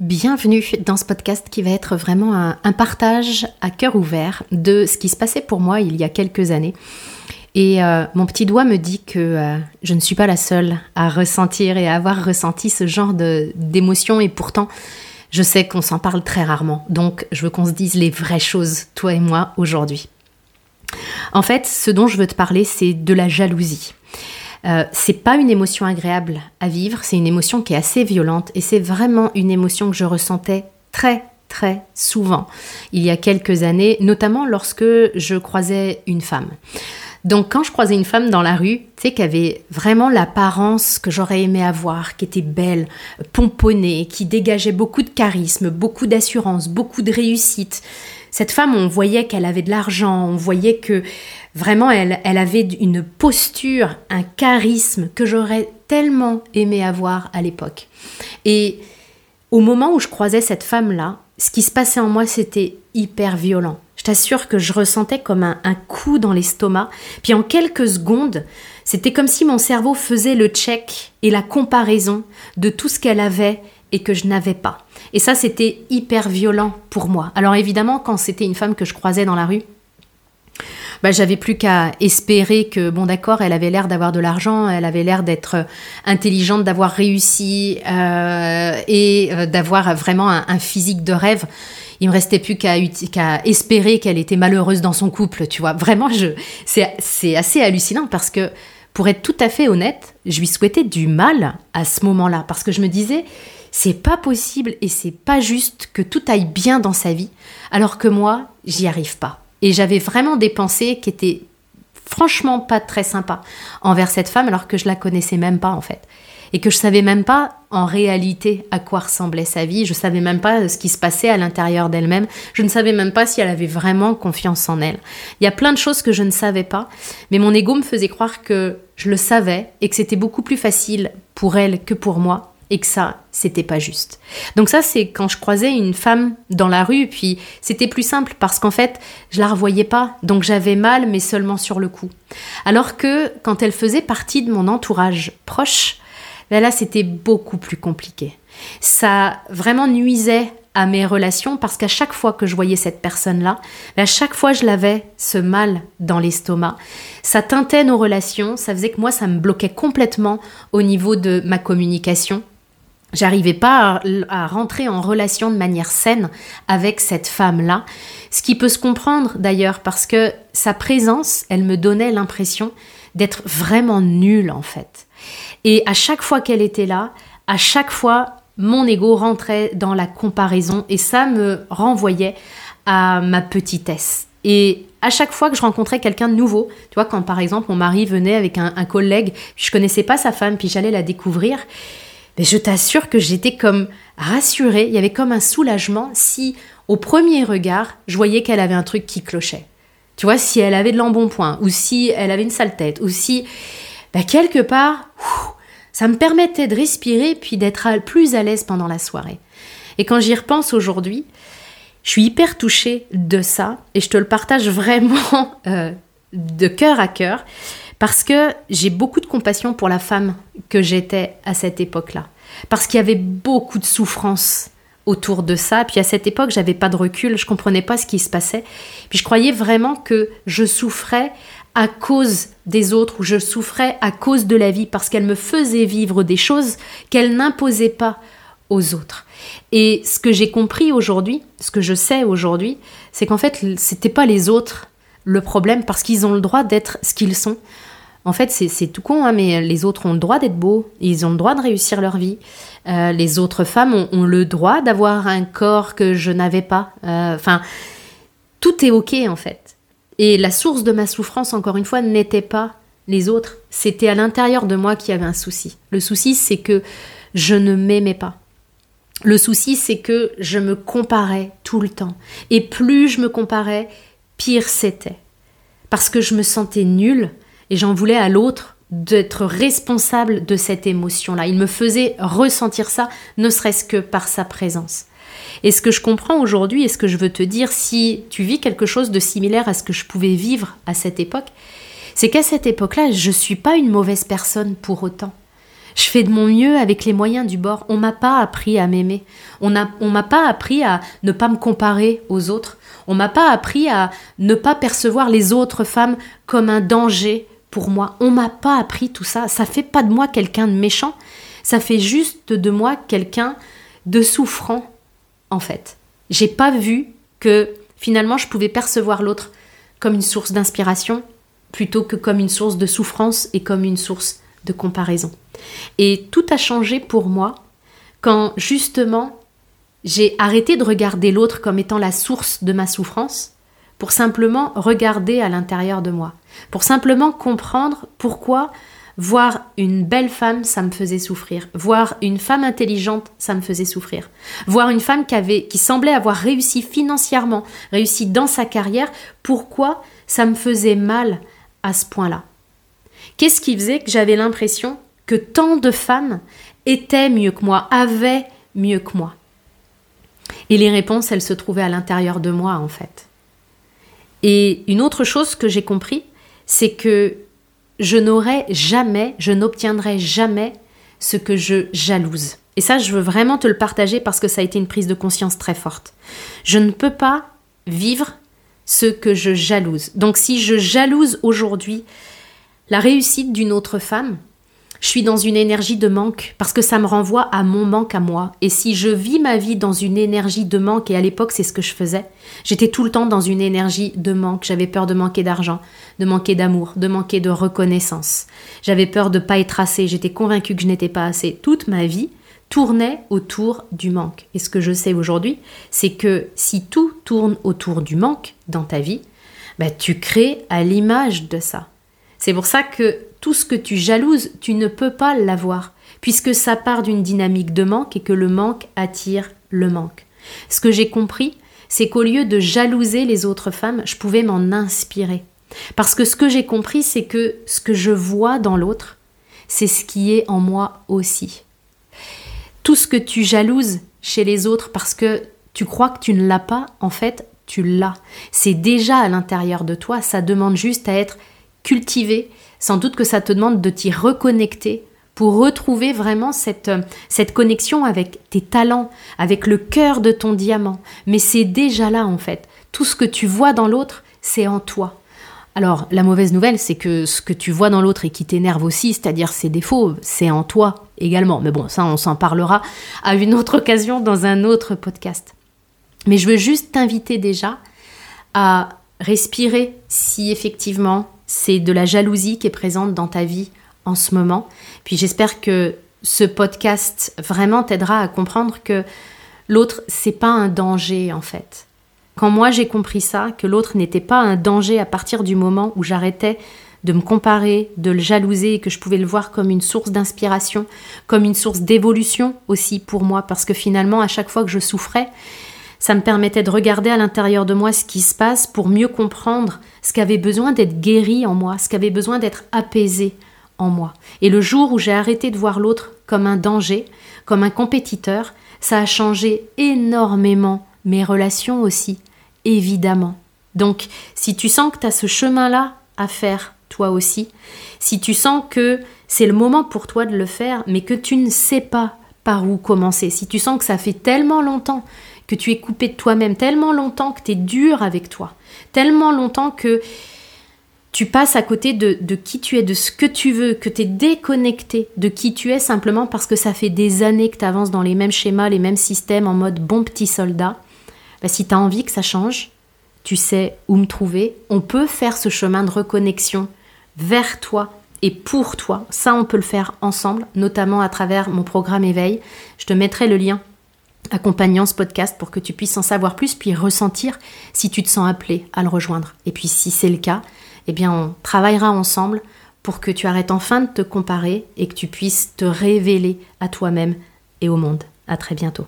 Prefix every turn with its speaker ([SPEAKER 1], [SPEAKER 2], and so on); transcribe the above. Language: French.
[SPEAKER 1] Bienvenue dans ce podcast qui va être vraiment un, partage à cœur ouvert de ce qui se passait pour moi il y a quelques années. Et euh, mon petit doigt me dit que euh, je ne suis pas la seule à ressentir et à avoir ressenti ce genre d'émotions et pourtant je sais qu'on s'en parle très rarement. Donc je veux qu'on se dise les vraies choses, toi et moi, aujourd'hui. En fait, ce dont je veux te parler, c'est de la jalousie. Euh, c'est pas une émotion agréable à vivre, c'est une émotion qui est assez violente et c'est vraiment une émotion que je ressentais très très souvent il y a quelques années, notamment lorsque je croisais une femme. Donc quand je croisais une femme dans la rue, tu sais, qui avait vraiment l'apparence que j'aurais aimé avoir, qui était belle, pomponnée, qui dégageait beaucoup de charisme, beaucoup d'assurance, beaucoup de réussite. Cette femme, on voyait qu'elle avait de l'argent, on voyait que vraiment elle, avait une posture, un charisme que j'aurais tellement aimé avoir à l'époque. Et au moment où je croisais cette femme-là, ce qui se passait en moi, c'était hyper violent. Je t'assure que je ressentais comme un coup dans l'estomac. Puis en quelques secondes, c'était comme si mon cerveau faisait le check et la comparaison de tout ce qu'elle avait et que je n'avais pas. Et ça, c'était hyper violent pour moi. Alors évidemment, quand c'était une femme que je croisais dans la rue, bah, j'avais plus qu'à espérer que, bon d'accord, elle avait l'air d'avoir de l'argent, elle avait l'air d'être intelligente, d'avoir réussi euh, et euh, d'avoir vraiment un, physique de rêve. Il me restait plus qu'à espérer qu'elle était malheureuse dans son couple, tu vois. Vraiment, c'est assez hallucinant parce que, pour être tout à fait honnête, je lui souhaitais du mal à ce moment-là parce que je me disais, c'est pas possible et c'est pas juste que tout aille bien dans sa vie, alors que moi, j'y arrive pas. Et j'avais vraiment des pensées qui étaient franchement pas très sympas envers cette femme, alors que je la connaissais même pas en fait. Et que je savais même pas en réalité à quoi ressemblait sa vie, je savais même pas ce qui se passait à l'intérieur d'elle-même, je ne savais même pas si elle avait vraiment confiance en elle. Il y a plein de choses que je ne savais pas, mais mon ego me faisait croire que je le savais et que c'était beaucoup plus facile pour elle que pour moi et que ça, c'était pas juste. Donc ça, c'est quand je croisais une femme dans la rue, puis c'était plus simple parce qu'en fait, je la revoyais pas, donc j'avais mal, mais seulement sur le coup. Alors que quand elle faisait partie de mon entourage proche, ben là, c'était beaucoup plus compliqué. Ça vraiment nuisait à mes relations parce qu'à chaque fois que je voyais cette personne-là, ben à chaque fois je l'avais ce mal dans l'estomac. Ça teintait nos relations, ça faisait que moi ça me bloquait complètement au niveau de ma communication J'arrivais pas à, rentrer en relation de manière saine avec cette femme-là, ce qui peut se comprendre d'ailleurs parce que sa présence, elle me donnait l'impression d'être vraiment nulle en fait. Et à chaque fois qu'elle était là, à chaque fois, mon ego rentrait dans la comparaison et ça me renvoyait à ma petitesse. Et à chaque fois que je rencontrais quelqu'un de nouveau, tu vois, quand par exemple mon mari venait avec un, un collègue, je connaissais pas sa femme, puis j'allais la découvrir, mais je t'assure que j'étais comme rassurée, il y avait comme un soulagement si au premier regard, je voyais qu'elle avait un truc qui clochait. Tu vois, si elle avait de l'embonpoint, ou si elle avait une sale tête, ou si, bah, quelque part, ça me permettait de respirer puis d'être plus à l'aise pendant la soirée. Et quand j'y repense aujourd'hui, je suis hyper touchée de ça et je te le partage vraiment euh, de cœur à cœur parce que j'ai beaucoup de compassion pour la femme que j'étais à cette époque-là. Parce qu'il y avait beaucoup de souffrance autour de ça. Puis à cette époque, j'avais pas de recul, je comprenais pas ce qui se passait. Puis je croyais vraiment que je souffrais à cause des autres ou je souffrais à cause de la vie parce qu'elle me faisait vivre des choses qu'elle n'imposait pas aux autres. Et ce que j'ai compris aujourd'hui, ce que je sais aujourd'hui, c'est qu'en fait, c'était pas les autres le problème parce qu'ils ont le droit d'être ce qu'ils sont. En fait, c'est tout con, hein, mais les autres ont le droit d'être beaux, ils ont le droit de réussir leur vie. Euh, les autres femmes ont, le droit d'avoir un corps que je n'avais pas. Euh, enfin, tout est ok en fait. Et la source de ma souffrance, encore une fois, n'était pas les autres, c'était à l'intérieur de moi qu'il y avait un souci. Le souci, c'est que je ne m'aimais pas. Le souci, c'est que je me comparais tout le temps. Et plus je me comparais, pire c'était. Parce que je me sentais nulle, et j'en voulais à l'autre d'être responsable de cette émotion-là. Il me faisait ressentir ça, ne serait-ce que par sa présence. Et ce que je comprends aujourd'hui et ce que je veux te dire, si tu vis quelque chose de similaire à ce que je pouvais vivre à cette époque, c'est qu'à cette époque-là, je ne suis pas une mauvaise personne pour autant. Je fais de mon mieux avec les moyens du bord. On m'a pas appris à m'aimer. On ne on m'a pas appris à ne pas me comparer aux autres. On m'a pas appris à ne pas percevoir les autres femmes comme un danger pour moi. On m'a pas appris tout ça. Ça fait pas de moi quelqu'un de méchant. Ça fait juste de moi quelqu'un de souffrant, en fait. J'ai pas vu que finalement je pouvais percevoir l'autre comme une source d'inspiration plutôt que comme une source de souffrance et comme une source de comparaison. Et tout a changé pour moi quand justement j'ai arrêté de regarder l'autre comme étant la source de ma souffrance pour simplement regarder à l'intérieur de moi, pour simplement comprendre pourquoi voir une belle femme, ça me faisait souffrir, voir une femme intelligente, ça me faisait souffrir, voir une femme qui avait qui semblait avoir réussi financièrement, réussi dans sa carrière, pourquoi ça me faisait mal à ce point-là? Qu'est-ce qui faisait que j'avais l'impression que tant de femmes étaient mieux que moi, avaient mieux que moi? Et les réponses, elles se trouvaient à l'intérieur de moi, en fait. Et une autre chose que j'ai compris, c'est que je n'aurai jamais, je n'obtiendrai jamais ce que je jalouse. Et ça, je veux vraiment te le partager parce que ça a été une prise de conscience très forte. Je ne peux pas vivre ce que je jalouse. Donc si je jalouse aujourd'hui la réussite d'une autre femme, je suis dans une énergie de manque parce que ça me renvoie à mon manque à moi. Et si je vis ma vie dans une énergie de manque, et à l'époque c'est ce que je faisais, j'étais tout le temps dans une énergie de manque. J'avais peur de manquer d'argent, de manquer d'amour, de manquer de reconnaissance. J'avais peur de pas être assez. J'étais convaincue que je n'étais pas assez. Toute ma vie tournait autour du manque. Et ce que je sais aujourd'hui, c'est que si tout tourne autour du manque dans ta vie, bah, tu crées à l'image de ça. C'est pour ça que tout ce que tu jalouses, tu ne peux pas l'avoir, puisque ça part d'une dynamique de manque et que le manque attire le manque. Ce que j'ai compris, c'est qu'au lieu de jalouser les autres femmes, je pouvais m'en inspirer. Parce que ce que j'ai compris, c'est que ce que je vois dans l'autre, c'est ce qui est en moi aussi. Tout ce que tu jalouses chez les autres parce que tu crois que tu ne l'as pas, en fait, tu l'as. C'est déjà à l'intérieur de toi, ça demande juste à être cultiver, sans doute que ça te demande de t'y reconnecter pour retrouver vraiment cette, cette connexion avec tes talents, avec le cœur de ton diamant. Mais c'est déjà là en fait. Tout ce que tu vois dans l'autre, c'est en toi. Alors, la mauvaise nouvelle, c'est que ce que tu vois dans l'autre et qui t'énerve aussi, c'est-à-dire ses défauts, c'est en toi également. Mais bon, ça, on s'en parlera à une autre occasion dans un autre podcast. Mais je veux juste t'inviter déjà à respirer si effectivement c'est de la jalousie qui est présente dans ta vie en ce moment. Puis j'espère que ce podcast vraiment t'aidera à comprendre que l'autre, c'est pas un danger en fait. Quand moi j'ai compris ça, que l'autre n'était pas un danger à partir du moment où j'arrêtais de me comparer, de le jalouser et que je pouvais le voir comme une source d'inspiration, comme une source d'évolution aussi pour moi, parce que finalement, à chaque fois que je souffrais, ça me permettait de regarder à l'intérieur de moi ce qui se passe pour mieux comprendre ce qui avait besoin d'être guéri en moi, ce qui avait besoin d'être apaisé en moi. Et le jour où j'ai arrêté de voir l'autre comme un danger, comme un compétiteur, ça a changé énormément mes relations aussi, évidemment. Donc, si tu sens que tu as ce chemin-là à faire, toi aussi, si tu sens que c'est le moment pour toi de le faire, mais que tu ne sais pas par où commencer, si tu sens que ça fait tellement longtemps que tu es coupé de toi-même tellement longtemps que tu es dur avec toi, tellement longtemps que tu passes à côté de, qui tu es, de ce que tu veux, que tu es déconnecté de qui tu es simplement parce que ça fait des années que tu avances dans les mêmes schémas, les mêmes systèmes en mode bon petit soldat. Bah, si tu as envie que ça change, tu sais où me trouver. On peut faire ce chemin de reconnexion vers toi et pour toi. Ça, on peut le faire ensemble, notamment à travers mon programme Éveil. Je te mettrai le lien accompagnant ce podcast pour que tu puisses en savoir plus, puis ressentir si tu te sens appelé à le rejoindre. Et puis si c'est le cas, eh bien on travaillera ensemble pour que tu arrêtes enfin de te comparer et que tu puisses te révéler à toi-même et au monde. À très bientôt.